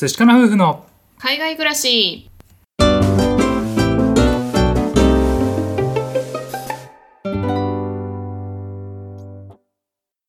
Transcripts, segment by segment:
寿司かな夫婦の海外暮らし。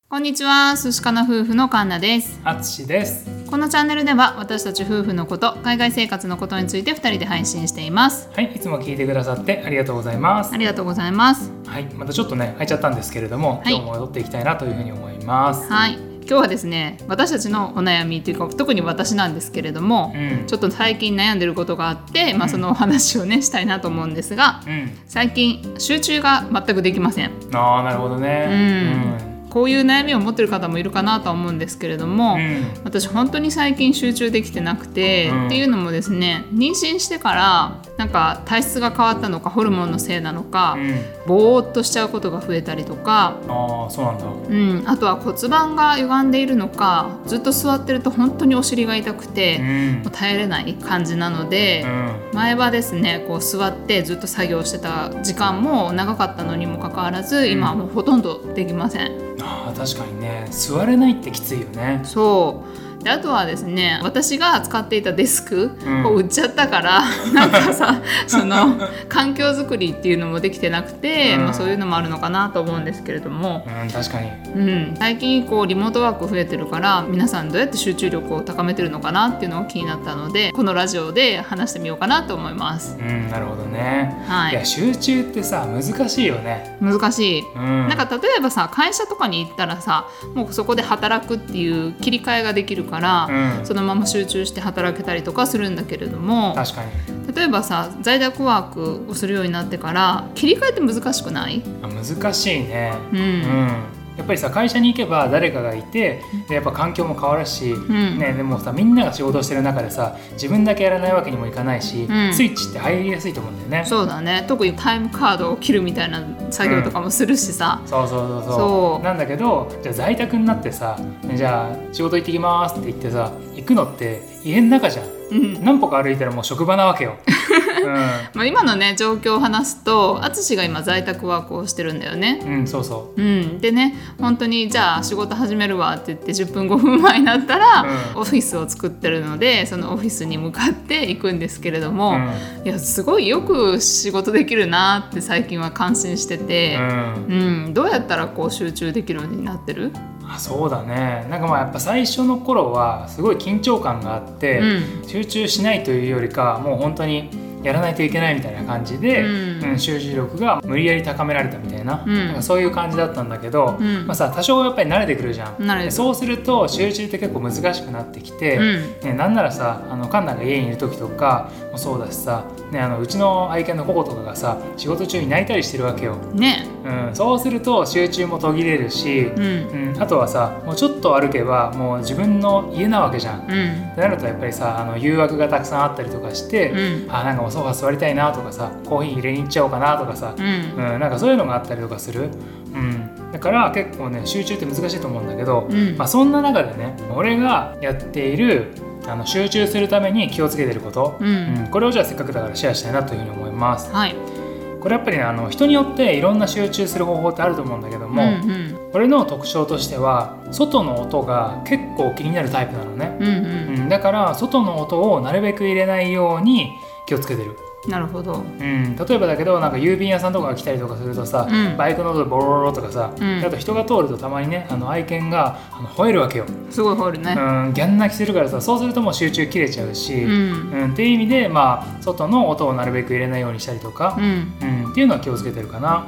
こんにちは。寿司かな夫婦のカンナです。あつしです。このチャンネルでは私たち夫婦のこと海外生活のことについて2人で配信しています。はいいつも聞いてくださってありがとうございます。ありがとうございます。はいまたちょっとね空いちゃったんですけれども、はい。今日も戻っていきたいなというふうに思います。はい今日はですね私たちのお悩みというか特に私なんですけれども、うん。ちょっと最近悩んでることがあって、まあ、そのお話をねしたいなと思うんですがうん。最近集中が全くできません。ああなるほどねこういう悩みを持ってる方もいるかなとは思うんですけれども、うん。私本当に最近集中できてなくて、うん。っていうのもですね妊娠してからなんか体質が変わったのかホルモンのせいなのか、うん、うん、ぼーっとしちゃうことが増えたりとか、ああそうなんだ。うん、あとは骨盤が歪んでいるのかずっと座ってると本当にお尻が痛くて、うん。もう耐えれない感じなので。うん前はですねこう座ってずっと作業してた時間も長かったのにもかかわらず今はもうほとんどできません。あー確かにね。座れないってきついよね。そうであとはですね私が使っていたデスクうん。を売っちゃったから、なんかさその環境づくりっていうのもできてなくて、うん。まあ、そういうのもあるのかなと思うんですけれども、うん確かに。うん、最近こうリモートワーク増えてるから皆さんどうやって集中力を高めてるのかなっていうのが気になったのでこのラジオで話してみようかなと思います。うんなるほどね、はいや集中ってさ難しいよね。難しい。うん。なんか例えばさ会社とかに行ったらさもうそこで働くっていう切り替えができるから、うん。そのまま集中して働けたりとかするんだけれども確かに。例えばさ在宅ワークをするようになってから切り替えって難しくない？あ難しいね。うん、うんやっぱりさ会社に行けば誰かがいてでやっぱ環境も変わるし、ん。ね、でもさみんなが仕事してる中でさ自分だけやらないわけにもいかないし、うん。スイッチって入りやすいと思うんだよね。そうだね。特にタイムカードを切るみたいな作業とかもするしさ、そうそうそうそう。そう。なんだけどじゃあ在宅になってさじゃあ仕事行ってきますって言ってさ行くのって家の中じゃん。うん。何歩か歩いたらもう職場なわけよ。まあ、今のね状況を話すと淳が今在宅ワークをしてるんだよね。うん、うん、そうそう。ん、でね本当にじゃあ仕事始めるわって言って10分5分前になったら、うん。オフィスを作ってるのでそのオフィスに向かって行くんですけれども、う。いやすごいよく仕事できるなって最近は感心しててう、ん、うん。どうやったらこう集中できるようになってる、あそうだね。なんかまあやっぱ最初の頃はすごい緊張感があって、うん。集中しないというよりかもう本当にやらないといけないみたいな感じで、うんうん。集中力が無理やり高められたみたいな,、うん。なんかそういう感じだったんだけど、うん。まあ、さ多少やっぱり慣れてくるじゃん。そうすると集中って結構難しくなってきて、うん。ね、なんならさあのカンナが家にいる時とかもそうだしさ、ね、あのうちの愛犬のココとかがさ仕事中に泣いたりしてるわけよ。ね。うん、そうすると集中も途切れるし、うん。うん、あとはさもうちょっと歩けばもう自分の家なわけじゃん。っうん。てなるとやっぱりさあの誘惑がたくさんあったりとかして、うん。あなんかもうソファ座りたいなとかさコーヒー入れに行っちゃおうかなとかさ、うん。うんなんかそういうのがあったりとかする、うん、だから結構ね集中って難しいと思うんだけど、うん。まあ、そんな中でね俺がやっているあの集中するために気をつけてること、うん。うん。これをじゃあせっかくだからシェアしたいなというふうに思います。はい。これやっぱりねあの人によっていろんな集中する方法ってあると思うんだけども、うんうん。俺の特徴としては外の音が結構気になるタイプなのね、うんうん。うん、だから外の音をなるべく入れないように気をつけてる、なるほど。うん、例えばだけどなんか郵便屋さんとかが来たりとかするとさ、うん。バイクの音でボロロロとかさ、うん。あと人が通るとたまにねあの愛犬があの吠えるわけよ、すごい吠えるね。うん、ギャン泣きするからさそうするともう集中切れちゃうし、うん。うん。っていう意味でまあ外の音をなるべく入れないようにしたりとかう、ん。うん、っていうのは気をつけてるかな。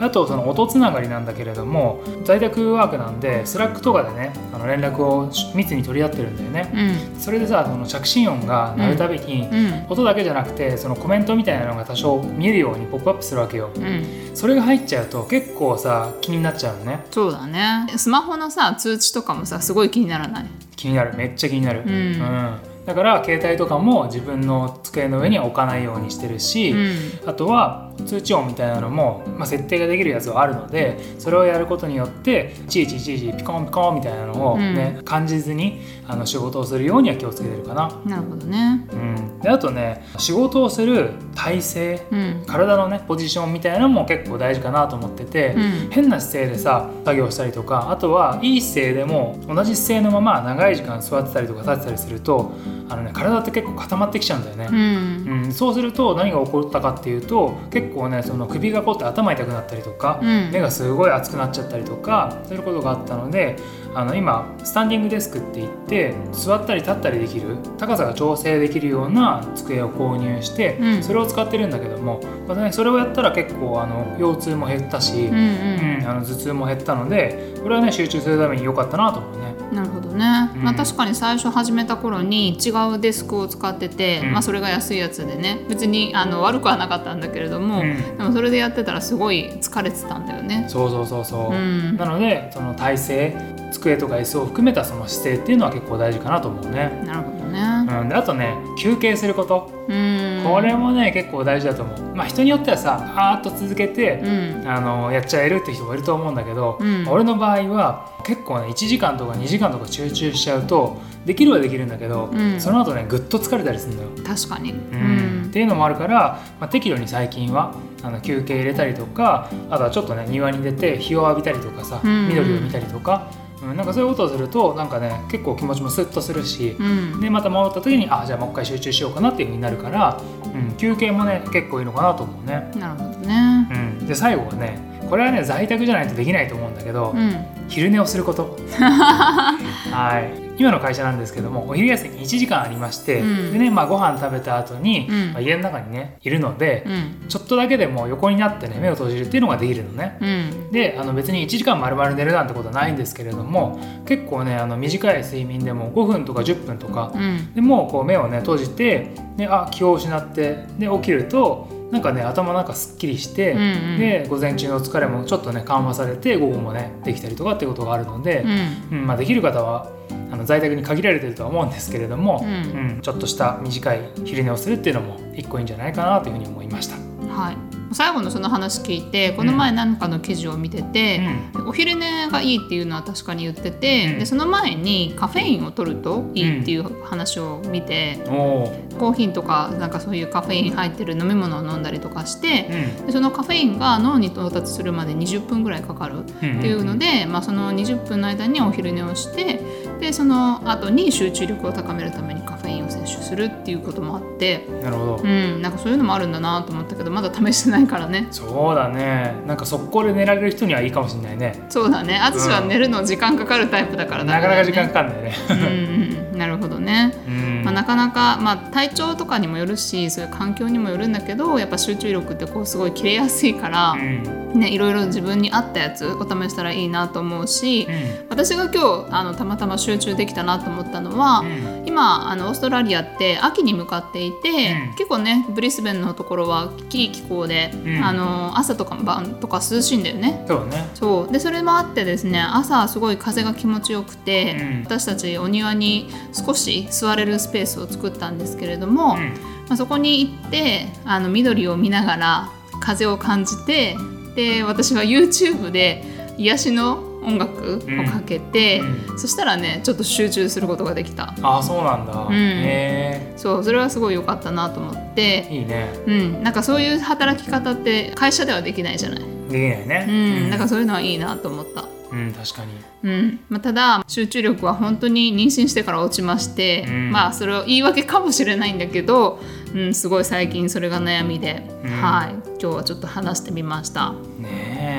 あとその音つながりなんだけれども在宅ワークなんで Slack とかでねあの連絡を密に取り合ってるんだよね。うん。それでさその着信音が鳴るたびに、うん。音だけじゃなくてそのコメントみたいなのが多少見えるようにポップアップするわけよ。うん。それが入っちゃうと結構さ気になっちゃうのね。そうだね。スマホのさ通知とかもさすごい気にならない？気になる。めっちゃ気になる。うんだから携帯とかも自分の机の上には置かないようにしてるし、うん。あとは通知音みたいなのも、まあ、設定ができるやつはあるのでそれをやることによっていちいちいちいちピコンピコンみたいなのを、ね感じずにあの仕事をするようには気をつけてるかな。なるほどね。うん、であとね仕事をする体勢うん。体のねポジションみたいなのも結構大事かなと思ってて、うん。変な姿勢でさ作業したりとかあとはいい姿勢でも同じ姿勢のまま長い時間座ってたりとか立ってたりするとあの、ね、体って結構固まってきちゃうんだよね。うん。うん、そうすると何が起こったかっていうと結構ねその首がこうって頭痛くなったりとか、うん。目がすごい熱くなっちゃったりとかそういうことがあったのであの今スタンディングデスクって言って座ったり立ったりできる高さが調整できるような机を購入して、うん。それを使ってるんだけども、またね、それをやったら結構あの腰痛も減ったし、うん。うんうんあの頭痛も減ったのでこれはね集中するために良かったなと思うね。なるほどね、うん。まあ、確かに最初始めた頃に違うデスクを使ってて、うん。まあ、それが安いやつでね。別にあの悪くはなかったんだけれども、うん。でもそれでやってたらすごい疲れてたんだよね。そうそうそうそう、うん。なのでその体勢机とか椅子を含めたその姿勢っていうのは結構大事かなと思うね。なるほどね。うん、であとね休憩すること。うん、これもね結構大事だと思う。まあ人によってはさあーっと続けてう、んあのやっちゃえるって人もいると思うんだけど、うん俺の場合は結構ね1時間とか2時間とか集中しちゃうとできるはできるんだけど、うんその後ねぐっと疲れたりするんだよ。確かに。ううんっていうのもあるから、まあ、適度に最近はあの休憩入れたりとかあとはちょっとね庭に出て日を浴びたりとかさ、うんうん緑を見たりとか、うん、なんかそういうことをするとなんかね結構気持ちもスッとするし、うん。でまた戻った時にあじゃあもう一回集中しようかなっていうふうになるから、うん、休憩もね結構いいのかなと思うね。なるほどね。うん、で最後はねこれはね在宅じゃないとできないと思うんだけど、うん。昼寝をすること。はい今の会社なんですけどもお昼休み1時間ありまして、うん。でね、まあ、ご飯食べた後に、うん。まあ、家の中にねいるので、うん。ちょっとだけでも横になってね目を閉じるっていうのができるのね。うん。であの別に1時間丸々寝るなんてことはないんですけれども結構ねあの短い睡眠でも5分とか10分とかうん。でもうこう目をね閉じてであ気を失ってで起きるとなんかね頭なんかすっきりして、うんうん。で午前中の疲れもちょっとね緩和されて午後もねできたりとかっていうことがあるので、うん。うんまあ、できる方はあの在宅に限られてるとは思うんですけれども、うんうんちょっとした短い昼寝をするっていうのも一個いいんじゃないかなというふうに思いました。はい。最後のその話聞いてこの前何かの記事を見てて、お昼寝がいいっていうのは確かに言ってて、うん。でその前にカフェインを取るといいっていう話を見て、うん、コーヒーとかなんかそういうカフェイン入ってる飲み物を飲んだりとかしてう、ん。でそのカフェインが脳に到達するまで20分ぐらいかかるっていうので、まあ、その20分の間にお昼寝をしてでその後に集中力を高めるためにカフェインを摂取するっていうこともあって、なるほど、うん、なんかそういうのもあるんだなと思ったけどまだ試してないからね。そうだね。なんか速攻で寝られる人にはいいかもしれないね。そうだね。私は寝るの時間かかるタイプだからなかなか時間かかんだよね。うんうん。なるほどね、うんまあ、なかなか、まあ、体調とかにもよるしそういう環境にもよるんだけどやっぱ集中力ってこうすごい切れやすいから、うん。ね、いろいろ自分に合ったやつを試したらいいなと思うし、私が今日あのたまたま集中できたなと思ったのは、うん。今あのオーストラリアって秋に向かっていて、うん。結構ねブリスベンのところはいい気候で、うん。あの朝とか晩とか涼しいんだよね。そうね。そう。でそれもあってですね朝すごい風が気持ちよくて、うん。私たちお庭に少し座れるスペースを作ったんですけれども、うん。まあ、そこに行ってあの緑を見ながら風を感じてで私は YouTube で癒しの音楽をかけて、うそしたらねちょっと集中することができた。ああそうなんだ。ん。へそうそれはすごい良かったなと思って。えいいね。うん。なんかそういう働き方って会社ではできないじゃない、できないね。うん、なんかそういうのはいいなと思った。うん確かに。うん。まあ、ただ集中力は本当に妊娠してから落ちまして、うん。まあそれを言い訳かもしれないんだけど、うん、すごい最近それが悩みで、うん。はい。今日はちょっと話してみました。ねえ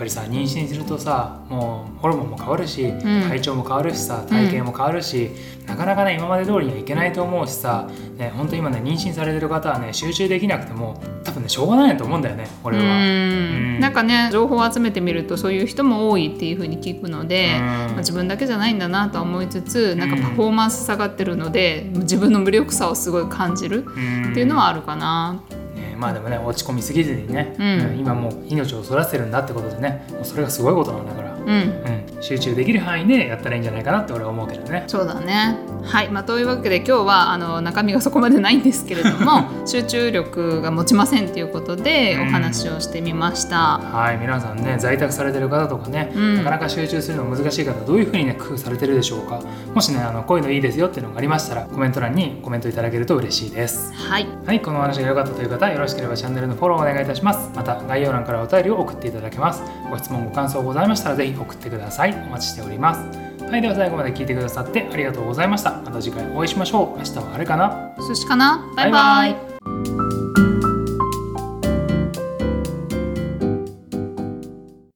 ぱりさ妊娠するとさもうホルモンも変わるし、ん。体調も変わるしさ体型も変わるし、なかなかね今まで通りにはいけないと思うしさ、ね、本当今ね妊娠されてる方はね集中できなくても多分ねしょうがないと思うんだよね俺は。うん。うん。なんかね情報を集めてみるとそういう人も多いっていうふうに聞くので、うん。まあ、自分だけじゃないんだなとは思いつつなんかパフォーマンス下がってるので自分の無力さをすごい感じるうんっていうのはあるかな。ねまあでもね落ち込みすぎずにね、うん。今もう命を育ててるんだってことでねもうそれがすごいことなんだうん。うん、集中できる範囲でやったらいいんじゃないかなって俺は思うけどね。そうだね。はい、まあ、というわけで今日はあの中身がそこまでないんですけれども 集中力が持ちませんということでうん。お話をしてみました。はい。皆さんね在宅されてる方とかね、うん。なかなか集中するの難しい方どういうふうにね工夫されてるでしょうか。もしねあのこういうのいいですよっていうのがありましたらコメント欄にコメントいただけると嬉しいです。はい、はい。このお話が良かったという方よろしければチャンネルのフォローお願いいたします。また概要欄からお便りを送っていただけます。ご質問ご感想ございましたらぜひ送ってください。お待ちしております。はいでは最後まで聞いてくださってありがとうございました。また次回お会いしましょう。明日はあれかな？寿司かな？バイバイ